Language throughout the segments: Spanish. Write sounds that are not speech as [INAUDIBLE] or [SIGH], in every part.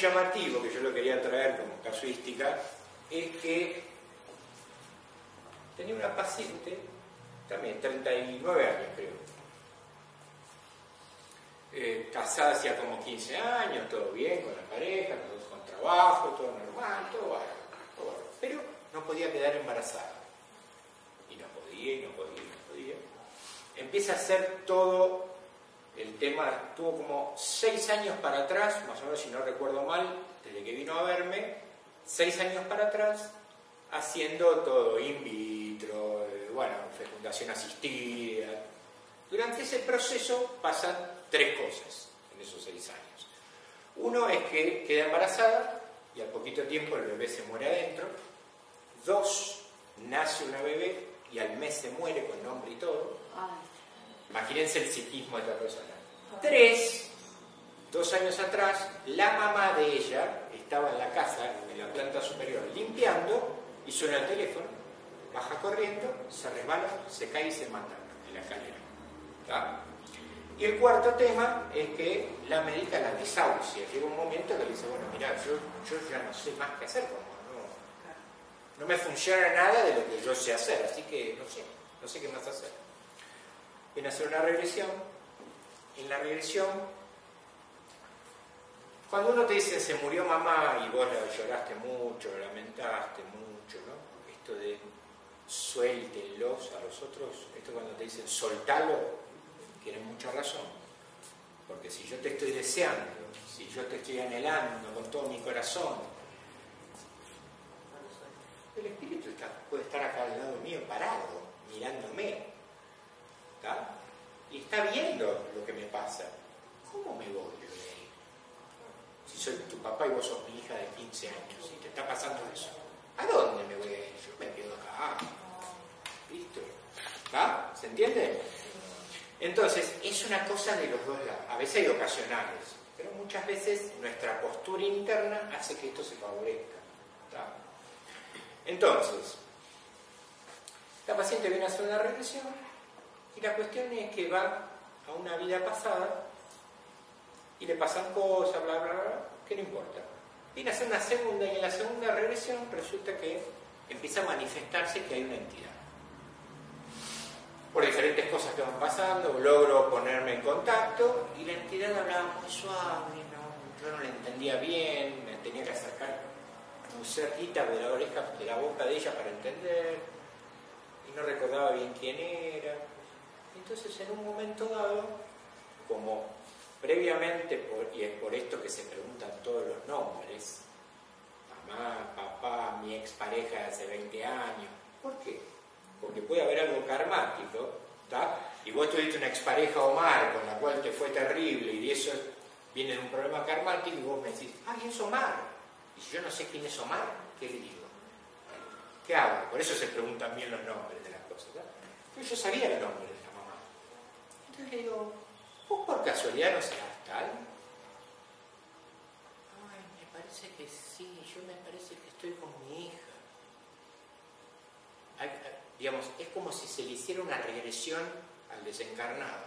llamativo que yo lo quería traer como casuística es que tenía una paciente, también 39 años creo, eh, casada hacía como 15 años, todo bien con la pareja, con trabajo, todo normal, todo bueno, todo bueno, pero no podía quedar embarazada. Y no podía, y no podía, y no podía. Empieza a hacer todo el tema, tuvo como 6 años para atrás, más o menos si no recuerdo mal, desde que vino a verme, 6 años para atrás, haciendo todo in vitro, eh, bueno, fecundación asistida. Durante ese proceso pasan tres cosas en esos seis años. Uno es que queda embarazada y al poquito tiempo el bebé se muere adentro. Dos, nace una bebé y al mes se muere con nombre y todo. Imagínense el psiquismo de esta persona. Tres, dos años atrás, la mamá de ella estaba en la casa, en la planta superior, limpiando y suena el teléfono, baja corriendo, se resbala, se cae y se mata en la escalera. Y el cuarto tema es que la médica la desahucia. Llega un momento que le dice, bueno, mira, yo, ya no sé más qué hacer no, no me funciona nada de lo que yo sé hacer, así que no sé, no sé qué más hacer. Viene a hacer una regresión. En la regresión, cuando uno te dice se murió mamá y vos lloraste mucho, lamentaste mucho, ¿no? Esto de suéltenlos a los otros, esto cuando te dicen soltalo, tiene mucha razón. Porque si yo te estoy deseando, si yo te estoy anhelando con todo mi corazón, el espíritu puede estar acá al lado mío parado, mirándome. Y está viendo lo que me pasa. ¿Cómo me voy de ahí? Si soy tu papá y vos sos mi hija de 15 años y te está pasando eso. ¿A dónde me voy a ir? Yo me quedo acá. ¿Listo? ¿Se entiende? Entonces, es una cosa de los dos lados. A veces hay ocasionales, pero muchas veces nuestra postura interna hace que esto se favorezca. Entonces, la paciente viene a hacer una regresión y la cuestión es que va a una vida pasada y le pasan cosas, bla, bla, bla, que no importa. Viene a hacer una segunda y en la segunda regresión resulta que empieza a manifestarse que hay una entidad por diferentes cosas que van pasando, logro ponerme en contacto y la entidad hablaba muy suave, yo no la entendía bien, me tenía que acercar muy cerquita de la oreja, de la boca de ella para entender y no recordaba bien quién era. Entonces en un momento dado, como previamente, y es por esto que se preguntan todos los nombres, mamá, papá, mi expareja de hace 20 años, ¿por qué? porque puede haber algo karmático, y vos tuviste una expareja Omar con la cual te fue terrible y eso viene de un problema karmático y vos me decís, ay, es Omar. Y si yo no sé quién es Omar, ¿qué digo? ¿Qué hago? Por eso se preguntan bien los nombres de las cosas. Pero yo sabía el nombre. Entonces le digo, ¿vos por casualidad no serás tal? Ay, me parece que sí, yo me parece que estoy con mi hija digamos, es como si se le hiciera una regresión al desencarnado.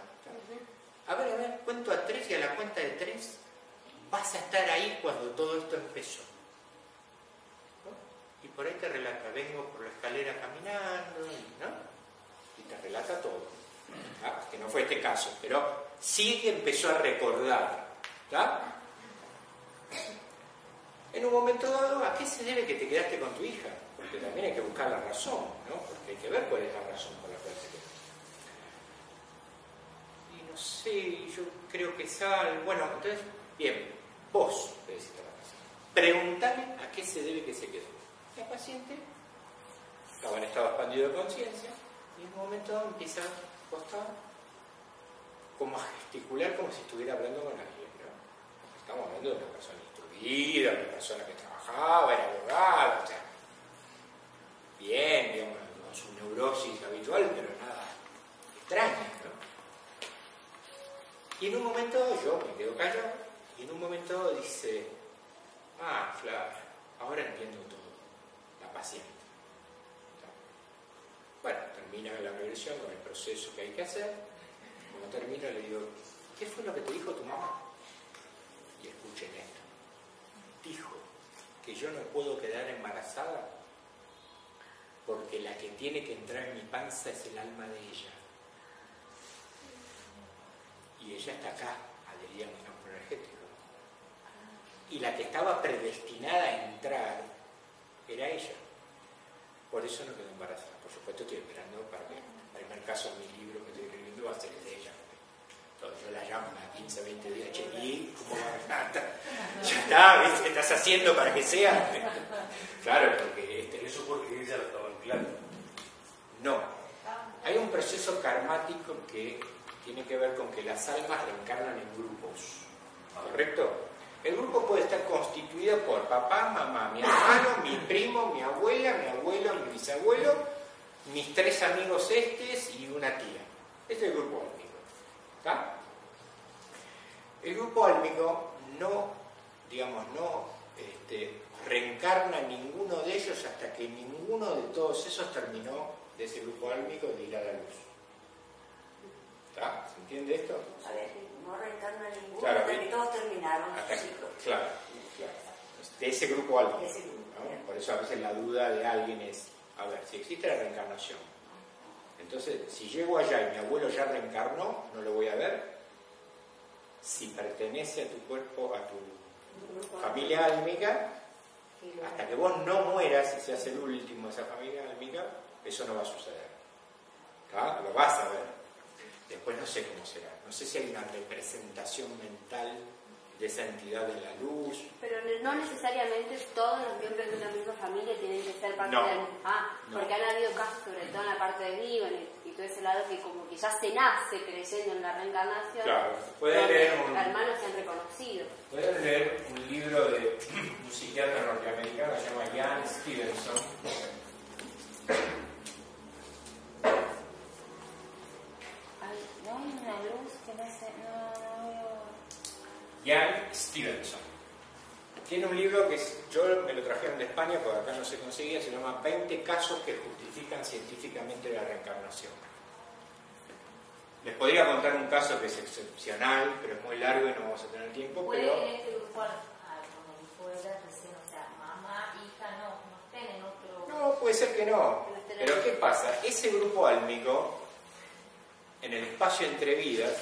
A ver, a ver, cuento a tres y a la cuenta de tres vas a estar ahí cuando todo esto empezó. Y por ahí te relata, vengo por la escalera caminando, ¿no? Y te relata todo. Que no fue este caso, pero sí empezó a recordar. En un momento dado, ¿a qué se debe que te quedaste con tu hija? Porque también hay que buscar la razón, ¿no? Porque hay que ver cuál es la razón por la cual se quedó. Y no sé, yo creo que sal. Bueno, entonces, bien, vos le decís a la paciente, preguntale a qué se debe que se quedó. La paciente estaba en estado expandido de conciencia y en un momento dado empieza Costa como a gesticular como si estuviera hablando con alguien, ¿no? Estamos hablando de una persona instruida, una persona que trabajaba, era abogada, o sea, bien, digamos, con su neurosis habitual, pero nada extraña, ¿no? Y en un momento yo me quedo callado y en un momento dice, ah, Flavia, ahora entiendo todo, la paciente. Termina la regresión con el proceso que hay que hacer. Cuando termina le digo, ¿qué fue lo que te dijo tu mamá? Y escuchen esto. Dijo que yo no puedo quedar embarazada porque la que tiene que entrar en mi panza es el alma de ella. Y ella está acá, adherida a mi campo energético. Y la que estaba predestinada a entrar era ella. Por eso no quedó embarazada. Supuesto estoy esperando para que el primer caso mi libro que estoy escribiendo va a ser el de ella. Entonces yo la llamo a 15, 20 días, che, ¿y cómo va a [LAUGHS] Ya está, ¿ves? ¿Qué estás haciendo para que sea? [LAUGHS] Claro, porque... Este, eso porque ella lo estaba en claro. No. Hay un proceso karmático que tiene que ver con que las almas reencarnan en grupos. ¿Correcto? El grupo puede estar constituido por papá, mamá, mi hermano, mi primo, mi abuela, mi abuelo, mi bisabuelo, mis tres amigos estes y una tía. Este es el grupo álmico. ¿Está? El grupo álmico no, digamos, no este, reencarna ninguno de ellos hasta que ninguno de todos esos terminó de ese grupo álmico de ir a la luz. ¿Se entiende esto? A ver, no reencarna ninguno claro, hasta que todos terminaron ciclo. Claro, claro. De ese grupo algo. Por eso a veces la duda de alguien es, a ver, si existe la reencarnación, entonces si llego allá y mi abuelo ya reencarnó, no lo voy a ver. Si pertenece a tu cuerpo, a tu familia álmica, hasta que vos no mueras y seas el último de esa familia álmica, eso no va a suceder. Lo vas a ver. Después no sé cómo será. No sé si hay una representación mental de esa entidad de la luz. Pero no necesariamente todos los miembros de una misma familia tienen que ser parte de la Ah, porque han habido casos, sobre todo en la parte de mí y todo ese lado, que como que ya se nace creyendo en la reencarnación. Claro, pueden leer un, hermanos se han reconocido. Pueden leer un libro de [CLEARS THROAT] un psiquiatra norteamericano que se llama Jan Stevenson Jan Stevenson. Tiene un libro que yo me lo trajeron de España, porque acá no se conseguía, se llama 20 casos que justifican científicamente la reencarnación. Les podría contar un caso que es excepcional, pero es muy largo y no vamos a tener tiempo. ¿Puede pero... en este grupo, como recién, o sea, mamá, hija, no, no estén en otro... No, puede ser que no. Pero ¿qué pasa? Ese grupo álmico, en el espacio entre vidas,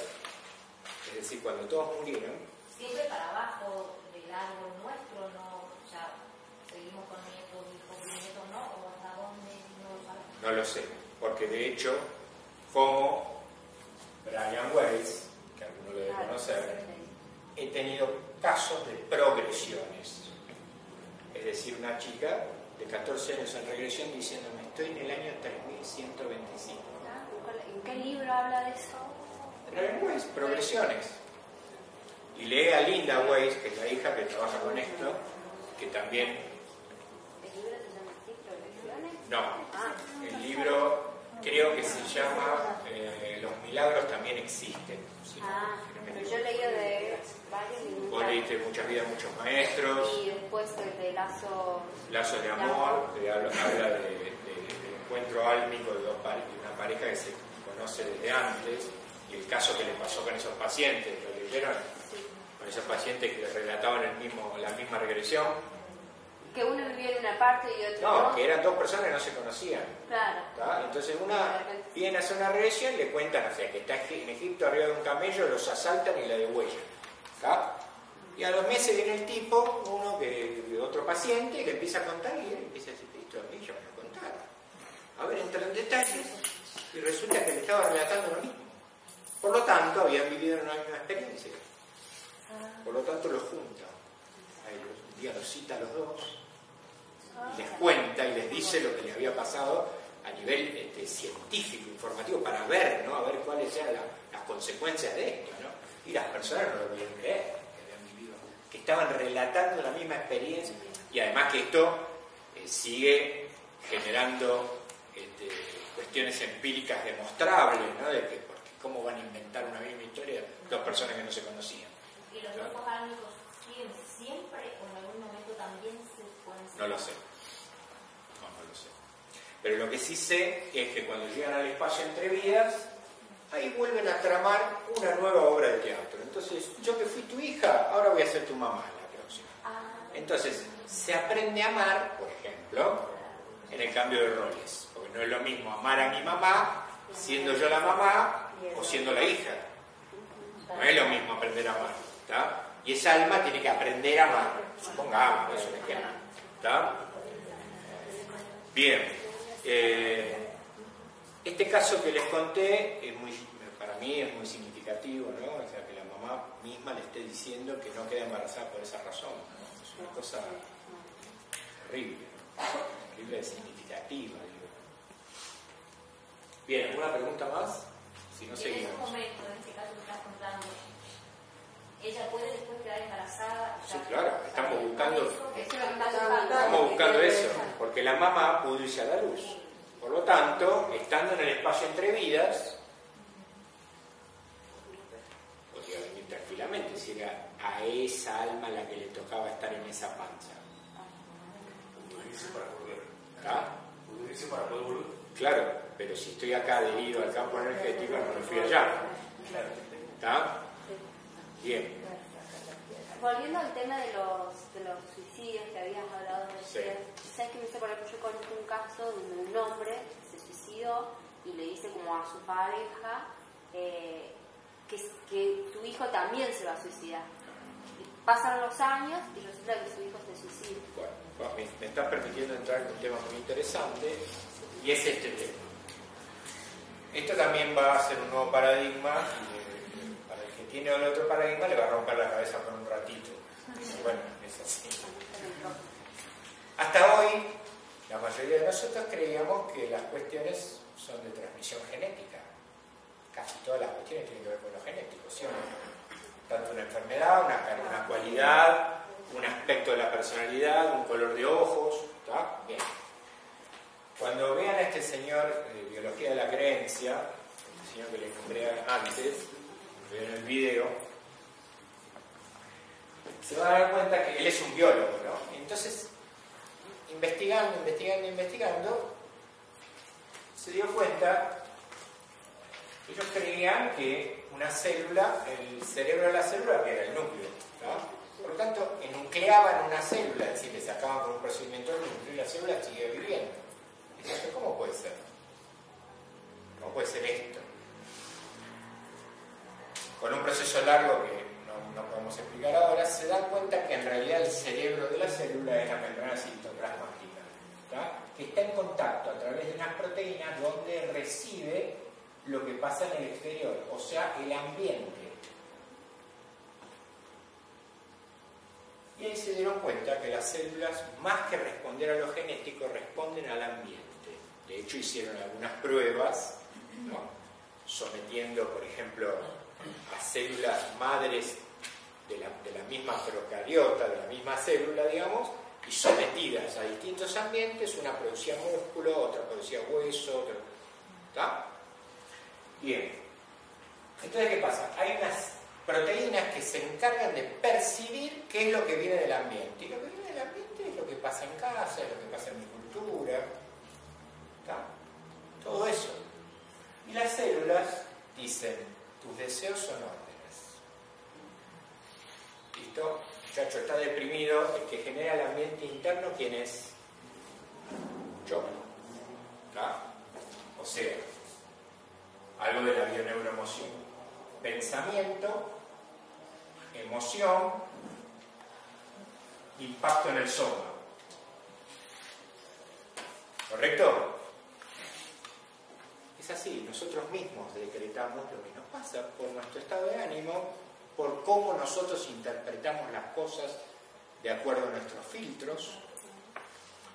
es decir, cuando todos murieron, siempre para abajo del árbol nuestro, no, o sea, seguimos con nietos, hijos, nietos, ¿no? ¿O hasta dónde no No lo sé, porque de hecho, como Brian Weiss, que alguno lo debe conocer, he tenido casos de progresiones. Es decir, una chica de 14 años en regresión diciéndome, estoy en el año 3125. ¿En qué libro habla de eso? Progresiones. Y lee a Linda Weiss, que es la hija que trabaja con esto, que también... ¿El libro No, el libro creo que se llama eh, Los milagros también existen. ah, pero yo leí de varios Vos leíste Muchas vidas, muchos maestros. Y después el de Lazo... Lazo de amor, que habla, de, encuentro álmico de, una pareja que se conoce desde antes, y el caso que le pasó con esos pacientes, ¿lo leyeron? Con esos pacientes que relataban el mismo, la misma regresión. Que uno vivía en una parte y otro no. que eran dos personas que no se conocían. Claro. Entonces una viene a hacer una regresión y le cuentan, o sea, que está en Egipto arriba de un camello, los asaltan y la degüellan. Y a los meses viene el tipo, uno que, otro paciente, que empieza a contar y él empieza a decir, esto a mí yo me lo. A ver, entra en detalles y resulta que le estaba relatando lo mismo. Por lo tanto, habían vivido una misma experiencia. Por lo tanto, los junta. Un día los cita a los dos y les cuenta y les dice lo que les había pasado a nivel este, científico, informativo, para ver, ¿no? A ver cuáles eran las consecuencias de esto, ¿no? Y las personas no lo podían creer, que habían vivido, que estaban relatando la misma experiencia y además que esto eh, sigue generando este, cuestiones empíricas demostrables, ¿no? De que, porque cómo van a inventar una misma historia dos personas que no se conocían. ¿Y los grupos álmicos siguen siempre o en algún momento también se pueden No lo sé. No, no lo sé. Pero lo que sí sé es que cuando llegan al espacio entre vidas, ahí vuelven a tramar una nueva obra de teatro. Entonces, yo que fui tu hija, ahora voy a ser tu mamá la próxima. Ah. Entonces, se aprende a amar, por ejemplo, en el cambio de roles. Porque no es lo mismo amar a mi mamá siendo yo la mamá o siendo la hija. No es lo mismo aprender a amar. Y esa alma tiene que aprender a amar. Supongamos, es un ejemplo. ¿está? Bien. Eh, este caso que les conté es muy, para mí es muy significativo, ¿no? O sea, que la mamá misma le esté diciendo que no queda embarazada por esa razón. ¿no? Es una cosa terrible, terrible significativa. Digo. Bien, ¿alguna pregunta más? Si no, en seguimos. ese momento, en este caso que estás contando, ella puede después quedar embarazada. Sí, claro, estamos buscando, Estamos buscando. eso, porque la mamá pudo irse a la luz. Por lo tanto, estando en el espacio entre vidas, podría venir tranquilamente si era a esa alma la que le tocaba estar en esa panza. Pudo irse para volver. ¿Está? Pudo irse para poder volver. Claro, pero si estoy acá adherido al campo energético, no me fui allá. Claro. ¿Está? Bien. Volviendo al tema de los, de los suicidios que habías hablado Sí. recién, ¿sabes que me hice por ejemplo, yo conozco un caso donde un hombre se suicidó y le dice como a su pareja eh, que, que su hijo también se va a suicidar. Y pasan los años y resulta que su hijo se suicida. Bueno, bueno, me, me está permitiendo entrar en un tema muy interesante y es este tema. Esto también va a ser un nuevo paradigma y eh, para el que tiene el otro paradigma le va a romper la cabeza por un ratito. Bueno, es así. Hasta hoy, la mayoría de nosotros creíamos que las cuestiones son de transmisión genética. Casi todas las cuestiones tienen que ver con lo genético, ¿sí o no? Tanto una enfermedad, una, cualidad, un aspecto de la personalidad, un color de ojos, ¿está? Bien. Cuando vean a este señor de biología de la creencia, el señor que les nombré antes, vean el video, se van a dar cuenta que él es un biólogo, ¿no? Entonces, investigando, investigando, investigando, se dio cuenta que ellos creían que una célula, el cerebro de la célula, que era el núcleo, ¿no? por lo tanto, enucleaban una célula, es decir, le sacaban por un procedimiento del núcleo y la célula sigue viviendo. Entonces, ¿cómo puede ser? ¿Cómo puede ser esto? Con un proceso largo que no, podemos explicar ahora, se dan cuenta que en realidad el cerebro de la célula es la membrana citoplasmática, que está en contacto a través de unas proteínas donde recibe lo que pasa en el exterior, o sea, el ambiente. Y ahí se dieron cuenta que las células, más que responder a lo genético, responden al ambiente. De hecho, hicieron algunas pruebas, sometiendo, por ejemplo, células madres de la, de la misma procariota, de la misma célula, digamos, y sometidas a distintos ambientes, una producía músculo, otra producía hueso, otra... ¿Está? Bien. Entonces, ¿qué pasa? Hay unas proteínas que se encargan de percibir qué es lo que viene del ambiente. Y lo que viene del ambiente es lo que pasa en casa, es lo que pasa en mi cultura. ¿Está? Todo eso. Y las células dicen, tus deseos son órdenes. ¿Listo? Muchacho, está deprimido, el que genera el ambiente interno, ¿quién es? Yo. ¿Está? O sea, algo de la bioneuroemoción. Pensamiento, emoción, impacto en el soma. ¿Correcto? Así, nosotros mismos decretamos lo que nos pasa por nuestro estado de ánimo, por cómo nosotros interpretamos las cosas de acuerdo a nuestros filtros,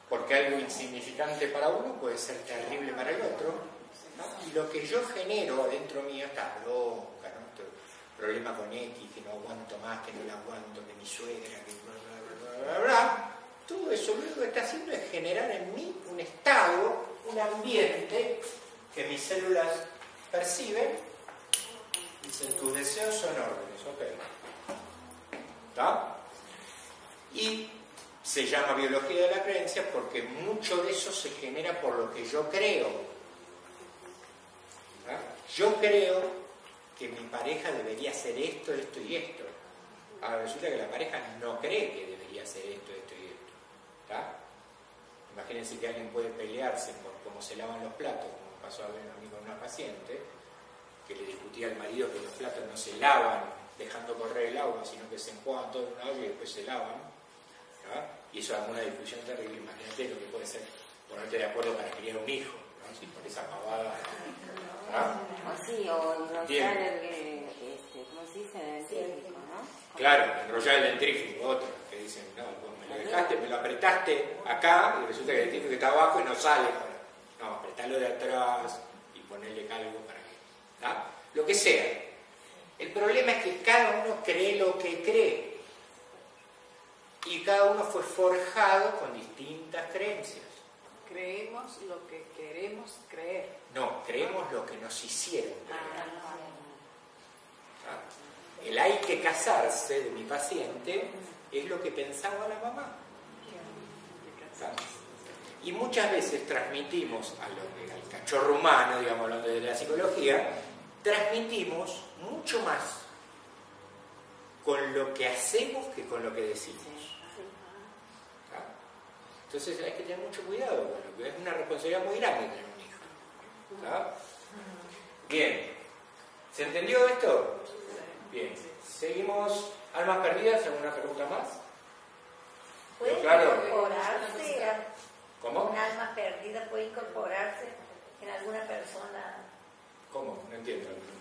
porque algo insignificante para uno puede ser terrible para el otro, y lo que yo genero adentro mío está bronca, ¿no? Problema con X, que no aguanto más, que no la aguanto, que mi suegra, que bla, bla, bla, bla, bla, todo eso lo único que está haciendo es generar en mí un estado, un ambiente que mis células perciben Dicen, tus deseos son órdenes, ok. ¿Está? Y se llama biología de la creencia porque mucho de eso se genera por lo que yo creo. Yo creo que mi pareja debería hacer esto, esto y esto. Ahora resulta que la pareja no cree que debería hacer esto, esto y esto. ¿Está? Imagínense que alguien puede pelearse por cómo se lavan los platos, pasó a, mí con una paciente, que le discutía al marido que los platos no se lavan dejando correr el agua, sino que se enjuagan todo en una olla y después se lavan. Y eso es una discusión terrible. Imagínate lo que puede ser ponerte de acuerdo para criar un hijo, ¿no? Sí, por esa pavada. O sí, o enrollar el, este, ¿cómo se dice? El dentrífico, ¿no? Claro, enrollar el dentrífico, otro, que dicen, no, pues me lo dejaste, me lo apretaste acá y resulta que el dentrífico está abajo y no sale. No, apretalo de atrás y ponerle algo para que. ¿no? Lo que sea. El problema es que cada uno cree lo que cree y cada uno fue forjado con distintas creencias. Creemos lo que queremos creer. No, creemos lo que nos hicieron creer. ¿Ah? El hay que casarse de mi paciente es lo que pensaba la mamá. ¿Ah? Y muchas veces transmitimos a lo, al cachorro humano, digamos, hablando de la psicología, transmitimos mucho más con lo que hacemos que con lo que decimos. Entonces hay que tener mucho cuidado, porque es una responsabilidad muy grande tener un hijo. Bien, ¿se entendió esto? Bien, seguimos. ¿Almas perdidas? ¿Alguna pregunta más? ¿Puede incorporarse? ¿Cómo? ¿Un alma perdida puede incorporarse en alguna persona? ¿Cómo? No entiendo la pregunta.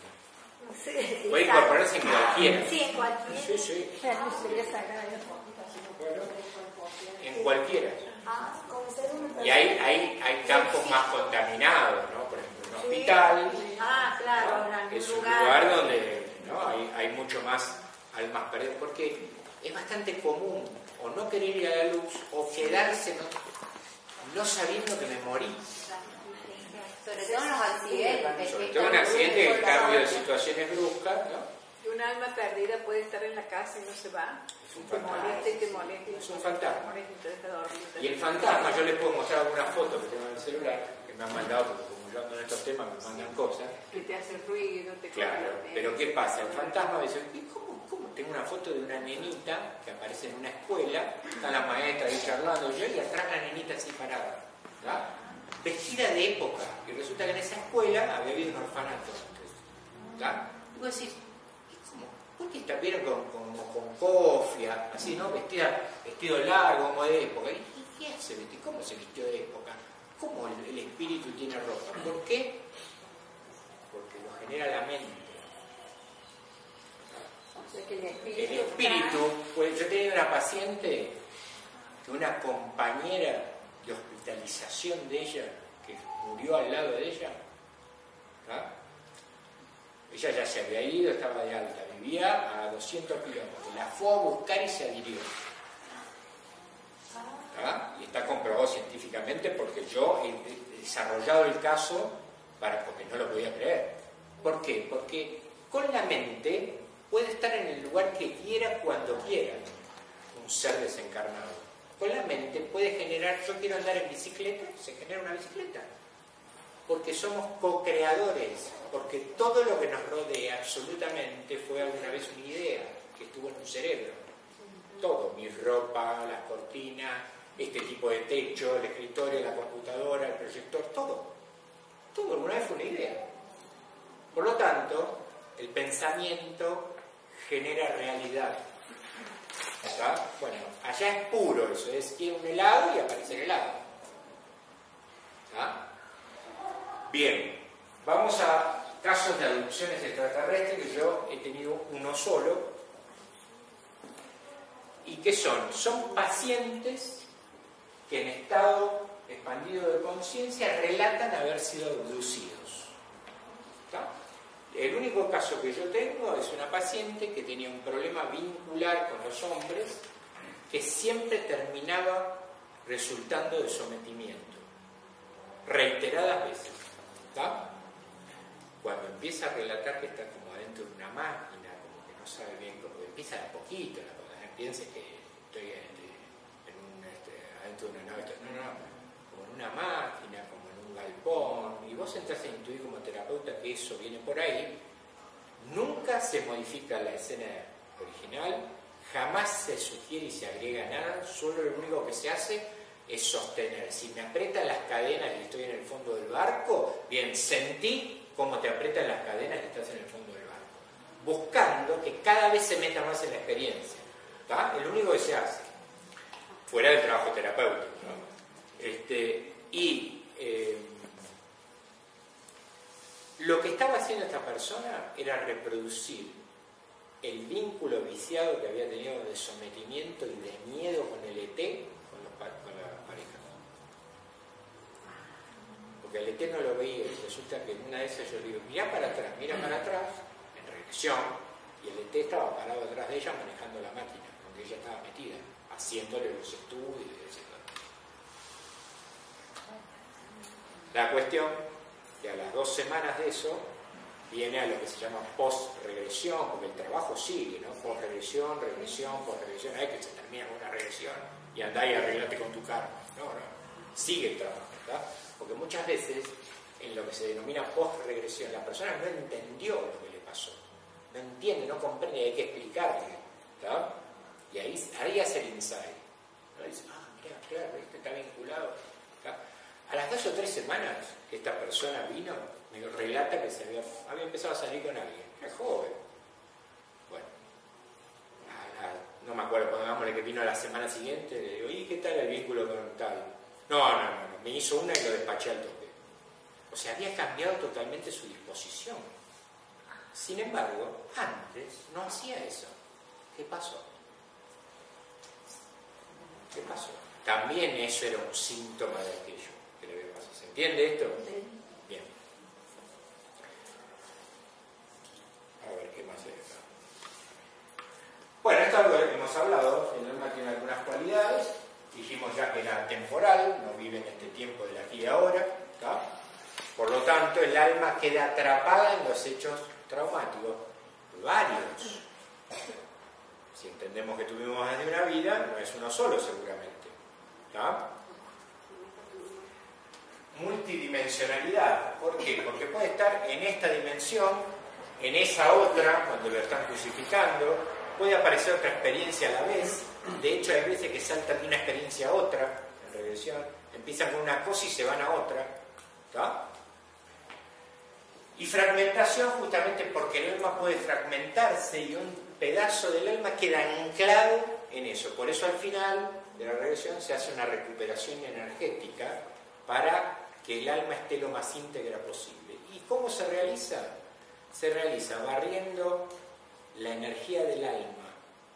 Sí, puede incorporarse en cualquiera. Sí, en cualquiera. Sí, sí. Bueno, en cualquiera. Y hay, hay, hay campos más contaminados, ¿no? Por ejemplo, un hospital, ah, claro, es un lugar donde ¿no? hay, hay mucho más almas perdidas, porque es bastante común o no querer ir a la luz o quedarse no, no sabiendo que me morí. Sobre todo en los accidentes. Sobre todo en accidentes, el cambio de situaciones bruscas, ¿no? un alma perdida puede estar en la casa y no se va. Es un te molesta y te molesta. Es un fantasma. Y, y el fantasma, yo les puedo mostrar algunas fotos que tengo en el celular, que me han mandado, porque como yo ando en estos temas me mandan cosas. Que te hace ruido, te Claro, pero ¿qué pasa? El fantasma dice, ¿cómo, ¿cómo? Tengo una foto de una nenita que aparece en una escuela, está la maestra ahí charlando yo y atrás la nenita así parada, vestida de época. Y resulta que en esa escuela había habido un orfanato ¿verdad? Y vos decís, ¿Por qué está bien con, con, cofia, así, ¿no? Vestida, vestido largo, como de época. ¿Y qué hace? ¿Cómo se vistió de época? ¿Cómo el, espíritu tiene ropa? ¿Por qué? Porque lo genera la mente. El espíritu, pues yo tenía una paciente que una compañera de hospitalización de ella, que murió al lado de ella, ella ya se había ido, estaba de alta, vivía a 200 kilómetros. La fue a buscar y se adhirió. ¿Ah? Y está comprobado científicamente porque yo he desarrollado el caso para, porque no lo podía creer. ¿Por qué? Porque con la mente puede estar en el lugar que quiera cuando quiera un ser desencarnado. Con la mente puede generar, yo quiero andar en bicicleta, se genera una bicicleta porque somos co-creadores, porque todo lo que nos rodea absolutamente fue alguna vez una idea que estuvo en un cerebro. Todo, mi ropa, las cortinas, este tipo de techo, el escritorio, la computadora, el proyector, todo. Todo alguna vez fue una idea. Por lo tanto, el pensamiento genera realidad. Bueno, allá es puro eso, es que un helado y aparece el helado. ¿Ah? Bien, vamos a casos de adopciones extraterrestres, que yo he tenido uno solo. ¿Y qué son? Son pacientes que en estado expandido de conciencia relatan haber sido abducidos. El único caso que yo tengo es una paciente que tenía un problema vincular con los hombres que siempre terminaba resultando de sometimiento, reiteradas veces. cuando empieza a relatar que está como adentro de una máquina, como que no sabe bien, como que empieza de poquito la cosa, no piense que estoy en este, adentro de una nave, no, no, como en una máquina, como y vos entras a intuir como terapeuta que eso viene por ahí, nunca se modifica la escena original, jamás se sugiere y se agrega nada, solo lo único que se hace es sostener. Si me aprietan las cadenas y estoy en el fondo del barco, bien, sentí cómo te aprietan las cadenas y estás en el fondo del barco. Buscando que cada vez se meta más en la experiencia. Es lo único que se hace. Fuera del trabajo terapéutico. Este, y eh, lo que estaba haciendo esta persona era reproducir el vínculo viciado que había tenido de sometimiento y de miedo con el ET con, los, con la pareja. Porque el ET no lo veía y resulta que en una de esas yo le digo, mira para atrás, mira para atrás, en regresión, y el ET estaba parado atrás de ella manejando la máquina, donde ella estaba metida, haciéndole los estudios, etc. La cuestión que a las dos semanas de eso viene a lo que se llama post-regresión, porque el trabajo sigue, ¿no? Post-regresión, regresión, post-regresión, hay que se termina una regresión y andá y arreglate con tu karma. No, no, sigue el trabajo, ¿verdad? Porque muchas veces en lo que se denomina post-regresión, la persona no entendió lo que le pasó, no entiende, no comprende, hay que explicarle, ¿verdad? Y ahí, ahí hace el insight. ¿no? Dice, ah, mira, claro, esto está vinculado. A las dos o tres semanas que esta persona vino, me relata que había empezado a salir con alguien, era joven. Bueno, no me acuerdo, pongámosle que vino a la semana siguiente, le digo, ¿y qué tal el vínculo con tal? No, no, no, no, me hizo una y lo despaché al toque. O sea, había cambiado totalmente su disposición. Sin embargo, antes no hacía eso. ¿Qué pasó? ¿Qué pasó? También eso era un síntoma de aquello que le había pasado. ¿Se entiende esto? Bien. A ver, ¿qué más hay acá? Bueno, esto es algo que hemos hablado. El alma tiene algunas cualidades. Dijimos ya que era temporal, no vive en este tiempo del aquí y ahora. ¿tá? Por lo tanto, el alma queda atrapada en los hechos traumáticos, varios. Si entendemos que tuvimos más de una vida, no es uno solo seguramente. ¿tá? Multidimensionalidad. ¿Por qué? Porque puede estar en esta dimensión, en esa otra, cuando lo están crucificando, puede aparecer otra experiencia a la vez. De hecho, hay veces que saltan de una experiencia a otra, en regresión, empiezan con una cosa y se van a otra. ¿tá? Y fragmentación justamente porque el alma puede fragmentarse y un pedazo del alma queda anclado en eso. Por eso al final de la regresión se hace una recuperación energética para que el alma esté lo más íntegra posible. ¿Y cómo se realiza? Se realiza barriendo la energía del alma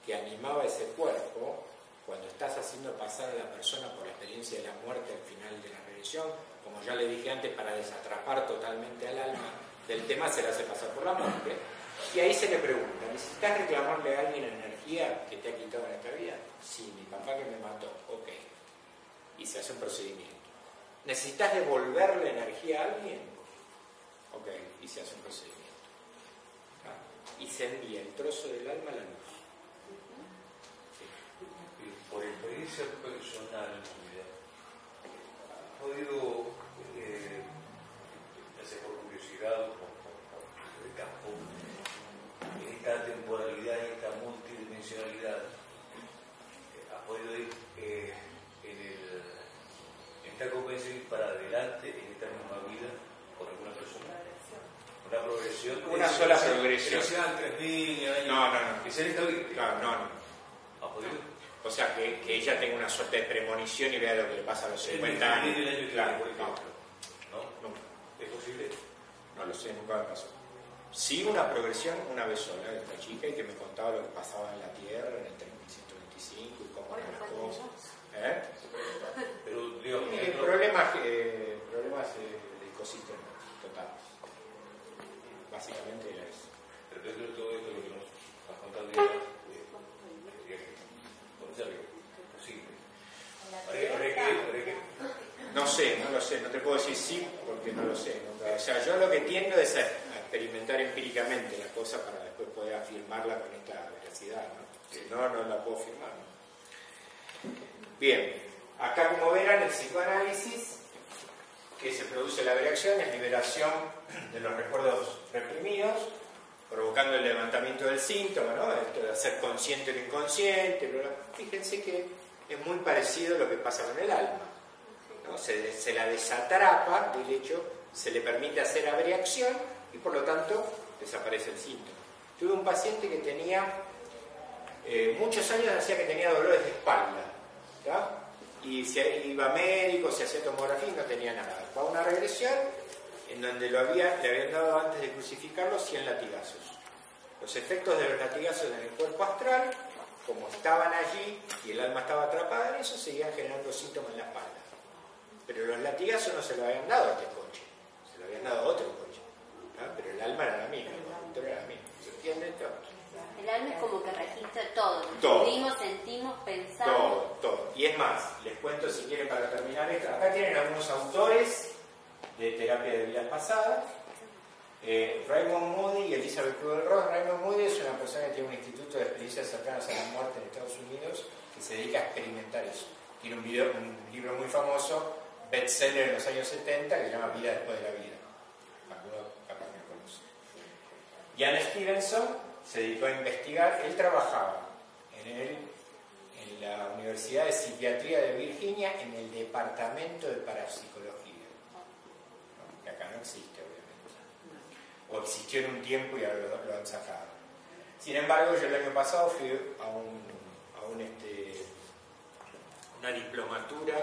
que animaba ese cuerpo cuando estás haciendo pasar a la persona por la experiencia de la muerte al final de la regresión, como ya le dije antes, para desatrapar totalmente al alma del tema se le hace pasar por la muerte. Y ahí se le pregunta, ¿necesitas reclamarle a alguien energía que te ha quitado en esta vida? Sí, mi papá que me mató, ok. Y se hace un procedimiento. ¿Necesitas devolverle energía a alguien? Ok, y se hace un procedimiento. ¿Ah? Y se envía el trozo del alma a la luz. Y por experiencia personal en tu vida, ¿has podido, eh, ya sea por curiosidad o por, de campo, esta temporalidad, en esta multidimensionalidad, eh, has podido ir eh, el, esta convención ir para adelante en esta misma vida con alguna persona? Una progresión. Una que sola no progresión. Que no sean tres mil años. No, no, no. Que sea en esta vida. Claro, no, no. ¿Has podido? O sea, que, que ella tenga una suerte de premonición y vea lo que le pasa a los 50 El años. del año que Claro, viene, por no. ¿No? nunca. ¿Es posible? No lo sé, nunca me pasó. Sí una progresión una vez sola de esta chica y que me contaba lo que pasaba en la Tierra en el 3125 y cómo eran las cosas. ¿Eh? Pero, digo, Eh, no- problemas eh, problemas eh, de ecosistema totales. Básicamente era eso. pero dentro de todo esto lo que nos has contado ya, eh, posible. No sé, no lo sé, no te puedo decir sí porque no lo sé. nunca. O sea, yo lo que tiendo es a, a experimentar empíricamente la cosa para después poder afirmarla con esta veracidad, ¿no? Si no, no la puedo afirmar. Bien, acá como verán el psicoanálisis que se produce la reacción es liberación de los recuerdos reprimidos, provocando el levantamiento del síntoma, ¿no? Esto de hacer consciente lo inconsciente. Fíjense que es muy parecido a lo que pasa con el alma. ¿no? Se, la desatrapa, del hecho, se le permite hacer abreacción y por lo tanto desaparece el síntoma. Tuve un paciente que tenía, eh, muchos años hacía que tenía dolores de espalda, y se iba médico, se hacía tomografía y no tenía nada. Fue una regresión en donde le habían dado antes de crucificarlo 100 latigazos. Los efectos de los latigazos en el cuerpo astral, como estaban allí y el alma estaba atrapada en eso, seguían generando síntomas en la espalda. Pero los latigazos no se lo habían dado a este coche, se lo habían dado a otro coche. Pero el alma era la misma, el era la misma. ¿Se entiende? El alma es como que registra todo. todo. Vivimos, sentimos, pensamos. Todo, todo. Y es más, si quieren para terminar esto. Acá tienen algunos autores de terapia de vidas pasadas. Eh, Raymond Moody y Elizabeth Kubler-Ross. Raymond Moody es una persona que tiene un instituto de experiencias cercanas a la muerte en Estados Unidos que se dedica a experimentar eso. Tiene un, video, un libro muy famoso, bestseller en los años 70, que se llama Vida después de la vida. Capaz me conoce. Jan Stevenson se dedicó a investigar, él trabajaba en, el, la Universidad de Psiquiatría de Virginia en el Departamento de Parapsicología acá no existe, obviamente. O existió en un tiempo y ahora lo, han sacado. Sin embargo, yo el año pasado fui a, un, a un, este, una diplomatura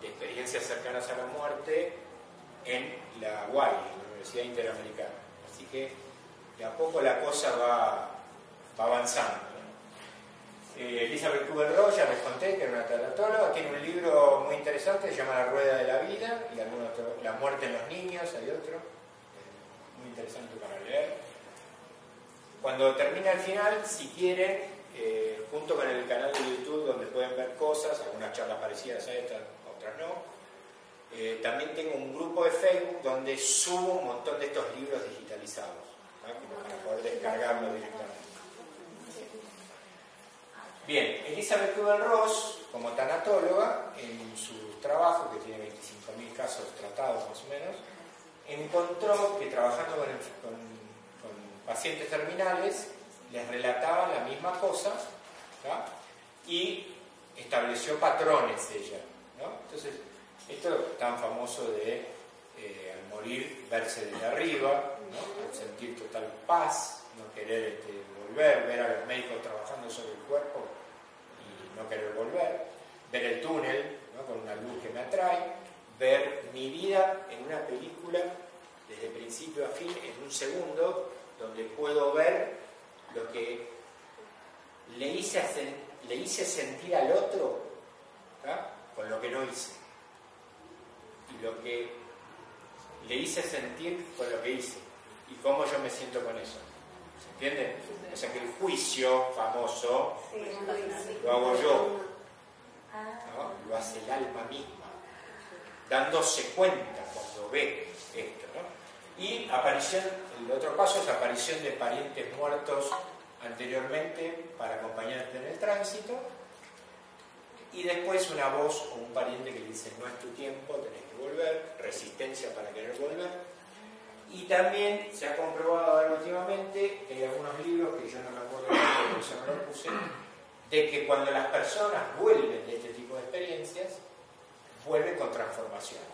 de experiencias cercanas a la muerte en la UAI, en la Universidad Interamericana. Así que de a poco la cosa va, va avanzando. Eh, Elizabeth Kubler-Ross, ya les conté que era una tanatóloga, tiene un libro muy interesante, se llama La Rueda de la Vida, y algunos La muerte en los niños, hay otro, eh, muy interesante para leer. Cuando termina el final, si quieren, eh, junto con el canal de YouTube donde pueden ver cosas, algunas charlas parecidas a estas, otras no, también tengo un grupo de Facebook donde subo un montón de estos libros digitalizados, para poder descargarlos directamente. Bien, Elizabeth Kubel-Ross, como tanatóloga, en su trabajo, que tiene 25.000 casos tratados más o menos, encontró que trabajando con, pacientes terminales, les relataba la misma cosa y estableció patrones ella. Entonces, esto tan famoso de eh, al morir verse desde arriba, sentir total paz, no querer este, volver, ver a los médicos trabajando sobre el cuerpo no querer volver, ver el túnel con una luz que me atrae, ver mi vida en una película desde principio a fin en un segundo, donde puedo ver lo que le hice, le hice sentir al otro con lo que no hice. Y lo que le hice sentir con lo que hice. Y cómo yo me siento con eso. ¿Se entiende? O sea que el juicio famoso lo hago yo, lo hace el alma misma, dándose cuenta cuando ve esto. Y aparición, el otro paso es aparición de parientes muertos anteriormente para acompañarte en el tránsito. Y después una voz o un pariente que le dice, no es tu tiempo, tenés que volver, resistencia para querer volver y también se ha comprobado últimamente, hay algunos libros que yo no me acuerdo de eso no lo puse, de que cuando las personas vuelven de este tipo de experiencias, vuelven con transformaciones.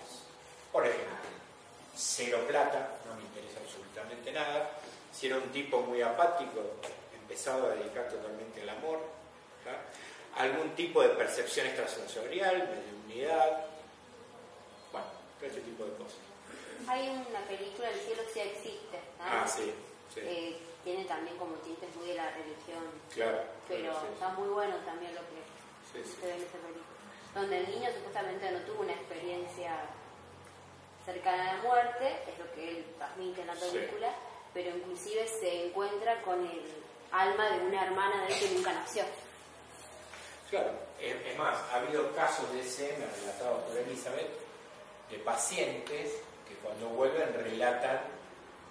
Por ejemplo, cero plata, no me interesa absolutamente nada. Si era un tipo muy apático, empezado a dedicar totalmente al amor. Algún tipo de percepción extrasensorial, unidad, bueno, todo este tipo de cosas. Hay una película, El cielo sí existe. Ah, sí. Eh, tiene también como tintes muy de la religión. Claro. Pero está muy bueno también lo que se ve en esa película. Donde el niño supuestamente no tuvo una experiencia cercana a la muerte, es lo que él transmite en la película, pero inclusive se encuentra con el alma de una hermana de él que nunca nació. Claro, es más, ha habido casos de escena relatados por Elizabeth de pacientes cuando vuelven relatan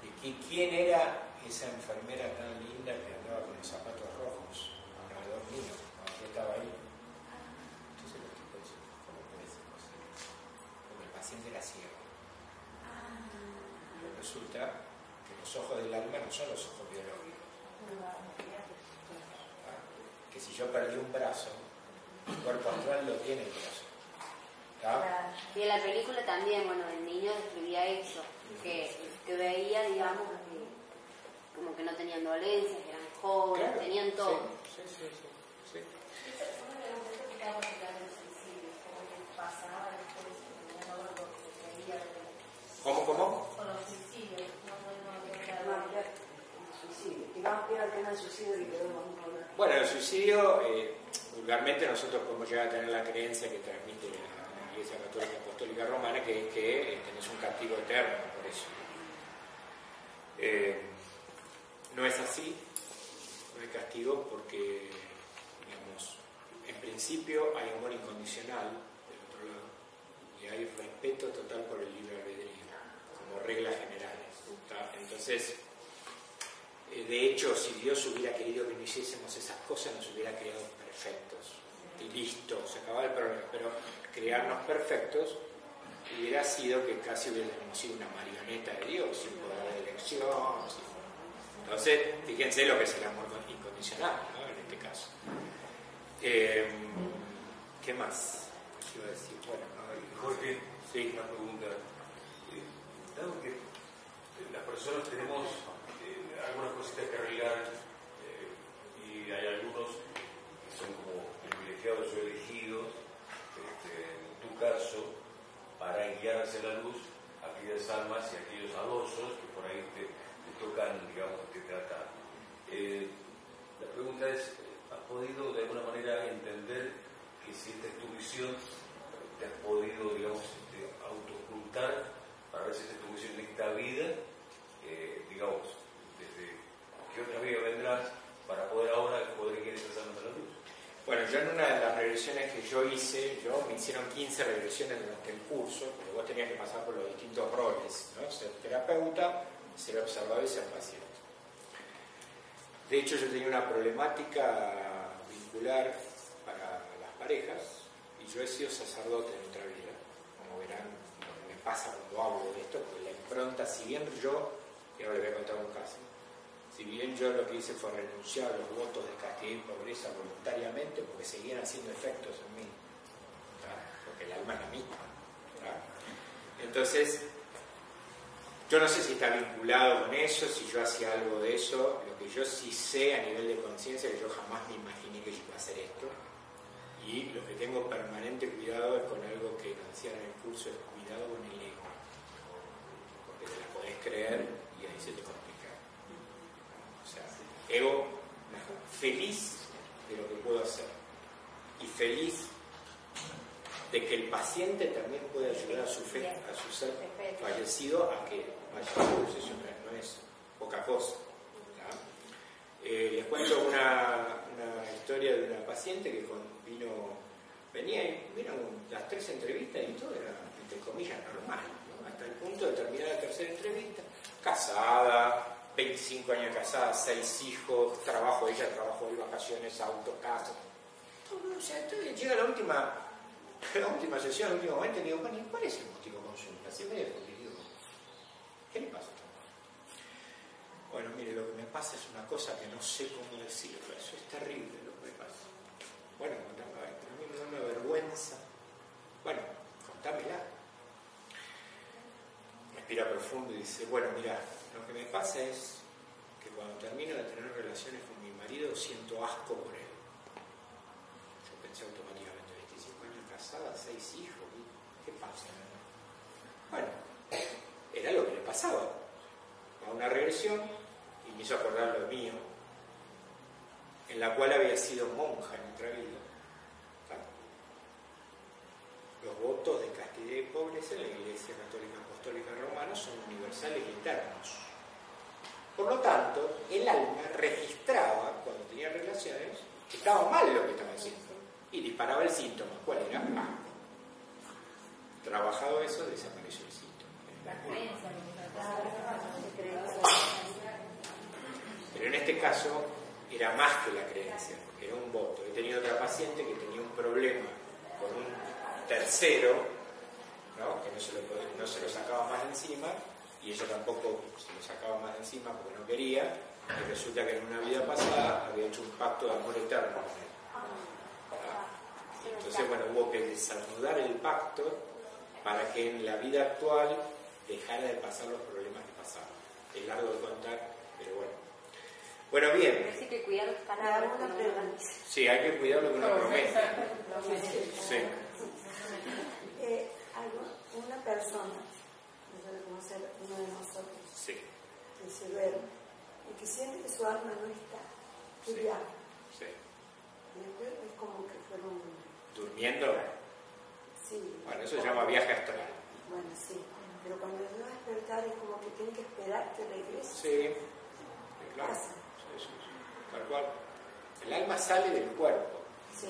de quién era esa enfermera tan linda que andaba con los zapatos rojos alrededor mío cuando yo estaba ahí. Entonces los tipos ¿cómo puede ser posible? Porque el paciente era ciego. Pero resulta que los ojos del alma no son los ojos biológicos. Que si yo perdí un brazo, el cuerpo astral lo tiene el brazo. Y en la película también, bueno, el niño describía eso, que, que veía, digamos, que, como que no tenían dolencias, eran jóvenes, tenían todo. Sí, sí, sí. sí, ¿Cómo, cómo? Con los suicidios. Bueno, el suicidio, eh, vulgarmente nosotros podemos llegar a tener la creencia que transmite la Iglesia Católica Apostólica Romana, que es que eh, tenés un castigo eterno por eso. Eh, no es así, no hay castigo porque, digamos, en principio hay amor incondicional del otro lado y hay respeto total por el libre albedrío, como reglas generales. Entonces, eh, de hecho, si Dios hubiera querido que no hiciésemos esas cosas, nos hubiera creado perfectos. Y listo, se acaba el problema. Pero crearnos perfectos hubiera sido que casi hubiéramos sido una marioneta de Dios, sin poder de elección. Entonces, fíjense lo que es el amor incondicional, ¿no? en este caso. Eh, ¿Qué más? ¿Qué iba a decir? Bueno, ¿no? Jorge, sí. una pregunta. Eh, dado que las personas tenemos algunas cositas que arreglar eh, y hay algunos que son como privilegiados o elegidos, este, en tu caso, para guiar hacia la luz aquellas almas y aquellos adosos que por ahí te, tocan, digamos, te tratan. Eh, la pregunta es, ¿has podido de alguna manera entender que si esta es tu misión, te has podido, digamos, este, para ver si esta es tu misión en esta vida, eh, digamos, ¿qué otra vida vendrás para poder ahora poder ir expresando la luz? Bueno, yo en una de las regresiones que yo hice, yo me hicieron 15 regresiones durante el curso, porque vos tenías que pasar por los distintos roles, ¿no? ser terapeuta, ser observador y ser paciente. De hecho, yo tenía una problemática vincular para las parejas y yo he sido sacerdote en otra vida, como verán, me pasa cuando hablo de esto, porque la impronta, si bien yo, y ahora les voy a contar un caso, si bien yo lo que hice fue renunciar a los votos de castidad y pobreza voluntariamente porque seguían haciendo efectos en mí, porque el alma era mí. Entonces, yo no sé si está vinculado con eso, si yo hacía algo de eso, lo que yo sí sé a nivel de conciencia, que yo jamás me imaginé que iba a hacer esto, y lo que tengo permanente cuidado es con algo que nos decían en el curso, es cuidado con el ego, porque te la podés creer y ahí se te ego feliz de lo que puedo hacer. Y feliz de que el paciente también pueda ayudar a su, fe, a su ser fallecido a que vaya a no es poca cosa. Eh, les cuento una, historia de una paciente que vino, venía y vino las tres entrevistas y todo era, entre comillas, normal, hasta el punto de terminar la tercera entrevista, casada, 25 años casada, 6 hijos, trabajo ella, trabajo de vacaciones, auto, casa. Todo, o sea, llega la última, la última sesión, el último momento, y digo, bueno, ¿cuál es el motivo de consulta? Me digo, ¿qué le pasa a Bueno, mire, lo que me pasa es una cosa que no sé cómo decirlo, eso es terrible lo que me pasa. Bueno, contame, a mí me da una vergüenza. Bueno, contámela. Respira profundo y dice, bueno, mira, lo que me pasa es que cuando termino de tener relaciones con mi marido siento asco por él. Yo pensé automáticamente, 25 años casada, 6 hijos, ¿qué pasa? Bueno, era lo que le pasaba. A una regresión y me hizo acordar lo mío, en la cual había sido monja en otra vida. Los votos de castidad y pobreza en la Iglesia Católica Apostólica Romana son universales y eternos. Por lo tanto, el alma registraba, cuando tenía relaciones, que estaba mal lo que estaba haciendo y disparaba el síntoma. ¿Cuál era? Trabajado eso, desapareció el síntoma. Pero en este caso era más que la creencia, era un voto. He tenido otra paciente que tenía un problema con un tercero, ¿no? que no se, lo, no se lo sacaba más encima, y ella tampoco se lo sacaba más encima porque no quería, y resulta que en una vida pasada había hecho un pacto de amor eterno con él. Entonces, bueno, hubo que desanudar el pacto para que en la vida actual dejara de pasar los problemas que pasaban. Es largo de contar, pero bueno. Bueno, bien. Hay que cuidar las palabras. Sí, hay que cuidar lo que uno promete. Sí. Una persona, como ser uno de nosotros, sí. que se duerme y que siente que su alma no está, que sí. viaja. Sí. Y después es como que fuera un... ¿Durmiendo? Sí. Bueno, eso se llama viaje astral. Bueno, sí. Pero cuando yo a despertar es como que tiene que esperar que regrese. Sí, sí claro. Tal cual. El alma sale del cuerpo. Sí.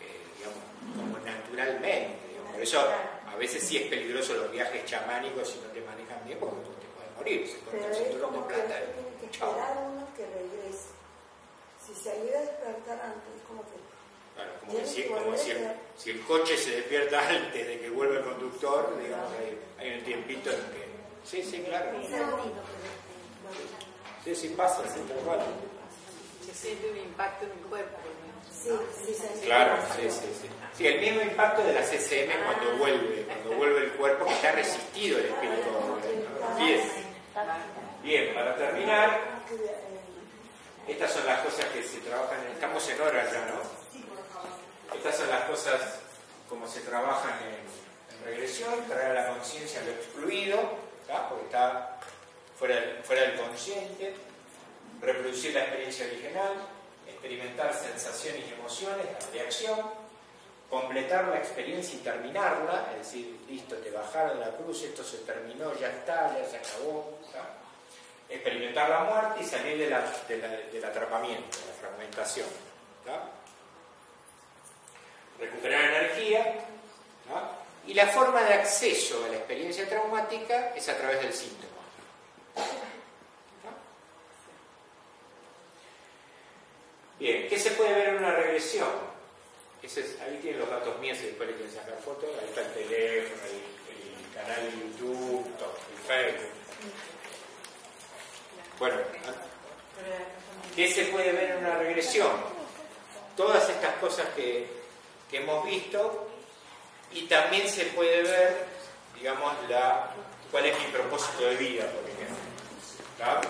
Eh, digamos, como naturalmente. Digamos. Por eso veces sí es peligroso los viajes chamánicos si no te manejan bien porque tú te puedes morir. Se Pero es como que plata, tiene que esperar uno que regrese. Si se ayuda a despertar antes, es como que... Claro, como, que si, como si, el, si, el, coche se despierta [LAUGHS] antes de que vuelva el conductor, digamos, hay, hay un tiempito en que... Sí, sí, claro. Sí, sí pasa, sí, tal cual. Se siente un impacto en el cuerpo. Sí, sí, sí, claro, sí, sí, sí. Sí, el mismo impacto de la CCM cuando vuelve, cuando vuelve el cuerpo que está resistido el espíritu. Bien, bien, para terminar, estas son las cosas que se trabajan, estamos en hora ya, ¿no? Estas son las cosas como se trabajan en, en regresión, traer a la conciencia lo excluido, ¿tá? porque está fuera, fuera del consciente, reproducir la experiencia original, experimentar sensaciones y emociones, la reacción, completar la experiencia y terminarla, es decir, listo, te bajaron la cruz, esto se terminó, ya está, ya se acabó. Experimentar la muerte y salir del atrapamiento, de la fragmentación. Recuperar energía. Y la forma de acceso a la experiencia traumática es a través del síntoma. Bien, ¿qué se puede ver en una regresión? Ahí tienen los datos míos y después le quieren sacar fotos. Ahí está el teléfono, el, canal de YouTube, todo, el Facebook. Bueno, ¿qué se puede ver en una regresión? Todas estas cosas que, que hemos visto y también se puede ver, digamos, la, cuál es mi propósito de vida, por ejemplo. ¿Está?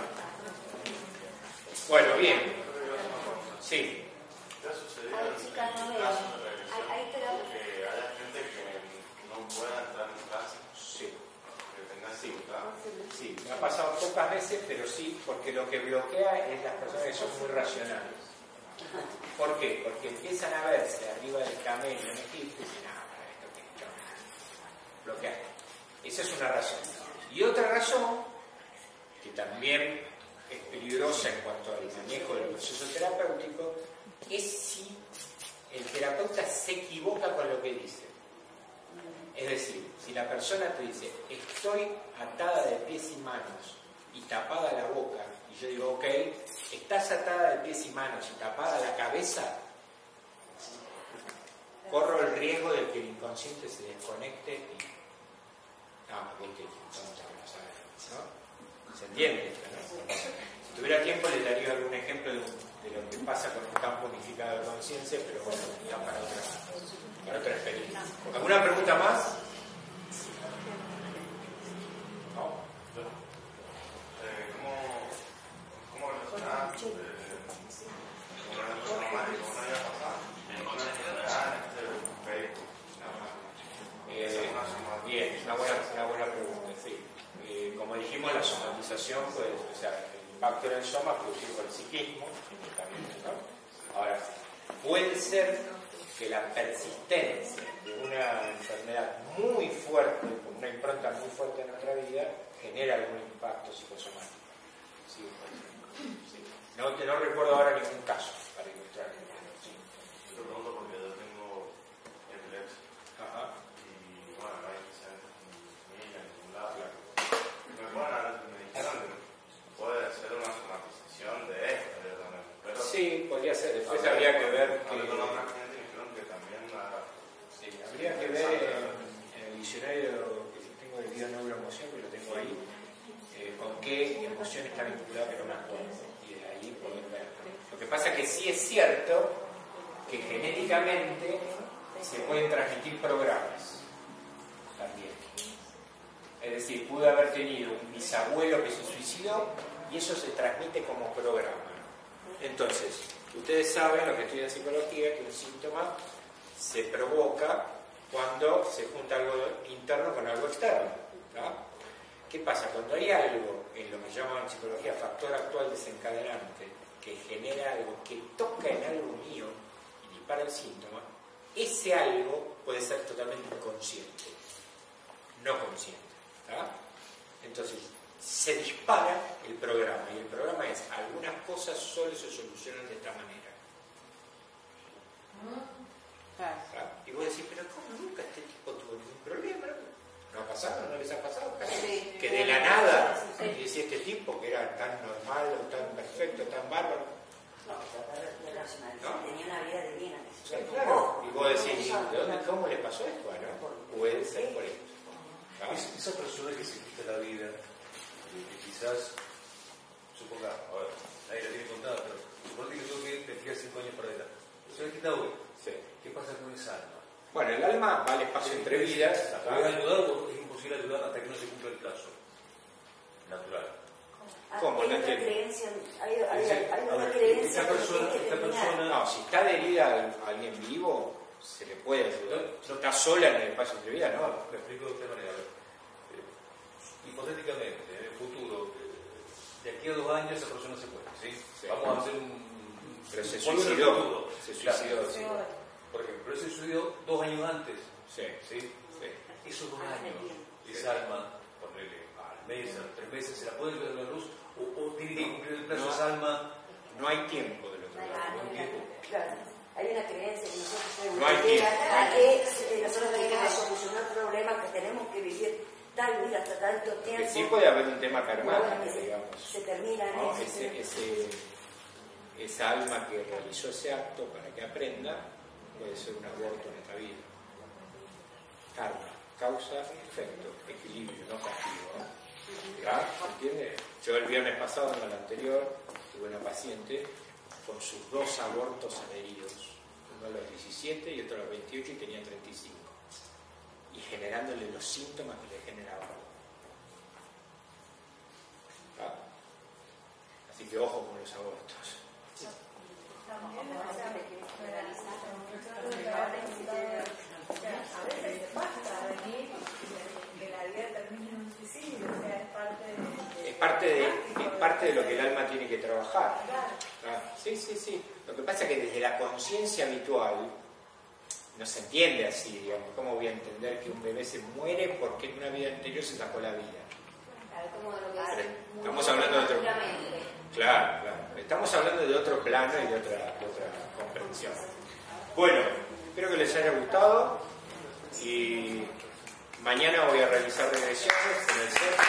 Bueno, bien. Sí. ¿Te ha sucedido en casos de regresión que haya gente que no pueda entrar en casa? Sí. Que tenga Sí. dificultad. Sí, me ha pasado pocas veces, pero sí, porque lo que bloquea es las personas que son muy racionales. ¿Por qué? Porque empiezan a verse arriba del camello en Egipto y dicen, ah, para esto que bloquear. Esa es una razón. Y otra razón, que también es peligrosa en cuanto al manejo del proceso terapéutico, es si el terapeuta se equivoca con lo que dice. Es decir, si la persona te dice, estoy atada de pies y manos y tapada la boca, y yo digo, ok, estás atada de pies y manos y tapada la cabeza, corro el riesgo de que el inconsciente se desconecte y... No, porque vamos a que no ¿no? ¿Se entiende esto, no? Si tuviera tiempo le daría algún ejemplo de, de, lo que pasa con un campo unificado de conciencia, pero bueno, ya para otra, para otra experiencia. ¿Alguna pregunta más? ¿No? ¿Cómo, cómo relacionar eh, bien, una buena. Eh, como dijimos, la somatización, pues, o sea, el impacto en el soma producido por el psiquismo, puede ser que la persistencia de una enfermedad muy fuerte, con una impronta muy fuerte en nuestra vida, genere algún impacto psicosomático. Sí, sí. No, no recuerdo ahora ningún caso para ilustrar. Sí. Yo te pregunto porque yo tengo epilepsia Ajá. y bueno, no hay especialistas en familia, en ningún lado. Claro. Podría ser. Después habría que ver que, también la... sí, habría que ver en, en el diccionario que yo tengo de bio-neuroemoción, que lo tengo ahí, eh, con qué emoción está vinculada, pero no acuerdo. Y de ahí poder ver. Lo que pasa es que sí es cierto que genéticamente se pueden transmitir programas también. Es decir, pude haber tenido un bisabuelo que se suicidó y eso se transmite como programa. Entonces, ustedes saben, lo que estudian psicología, que un síntoma se provoca cuando se junta algo interno con algo externo. ¿Qué pasa? Cuando hay algo en lo que llaman psicología factor actual desencadenante que genera algo que toca en algo mío y dispara el síntoma, ese algo puede ser totalmente inconsciente, no consciente. Entonces, se dispara el programa y el programa es algunas cosas solo se solucionan de esta manera. ¿tá? Y vos decís, pero ¿cómo nunca este tipo tuvo ningún problema? ¿No ha pasado? ¿No les ha pasado? Sí. Que de la nada, Sí. y decía este tipo que era tan normal, o tan perfecto, tan bárbaro. No. ¿No? Tenía una vida divina. Sea, claro. Y vos decís, ¿de dónde, cómo le pasó esto? ¿no? Puede ser por esto. Es- esa persona que se quita la vida, que quizás, supongamos, a ver, nadie la tiene contada, pero suponete que tengo que investigar cinco años para adelante. Se la quita hoy. Sí. ¿Qué pasa con esa alma? Bueno, el alma va al espacio entre vidas. ¿La puedes ayudar o es imposible ayudar hasta que no se cumpla el plazo? Natural. ¿Cómo? Hay No una entiendo. creencia, hay, hay, Dice, hay a una ver, creencia esta que persona- que esta persona- No, si está adherida a alguien vivo, se le puede ayudar. Si está sola en el espacio entre vidas, no. Me explico de otra manera. Eh, hipotéticamente, en el futuro, eh, de aquí a dos años esa persona se muere, ¿sí? Sí. Vamos a hacer un... Pero se suicidó. futuro. Se Claro. suicidó. sí. Por ejemplo, él se suicidó dos años antes, Sí, ¿sí? sí. Esos dos Ah, años, esa alma, ponele al mes, a los tres meses, ¿se la puede ayudar a la luz? ¿O, o tiene que cumplir el plazo No. esa alma? No hay tiempo del otro lado. Ah, buen tiempo. Claro, hay una creencia que nosotros tenemos No hay que tiempo. que nosotros tenemos que solucionar problemas que tenemos que vivir tal vida hasta tanto tiempo. sí puede haber un tema karmático, digamos. se termina en ¿no? eso, Ese, ese- esa alma que realizó ese acto para que aprenda puede ser un aborto en esta vida. Karma, causa, efecto, equilibrio, no castigo. ¿Ya? Yo el viernes pasado, en el anterior, tuve una paciente con sus dos abortos adheridos, uno a los 17 y otro a los 28 y tenía 35, y generándole los síntomas que le generaban. ¿Ah? Así que ojo con los abortos. Es parte de... Es parte de, lo que el alma tiene que trabajar. Ah, sí, sí, sí. Lo que pasa es que desde la conciencia habitual no se entiende así, digamos. ¿Cómo voy a entender que un bebé se muere porque en una vida anterior se sacó la vida? Pero estamos hablando de otro- claro. Estamos hablando de otro plano y de otra, de otra comprensión. Bueno, espero que les haya gustado y mañana voy a realizar regresiones en el centro.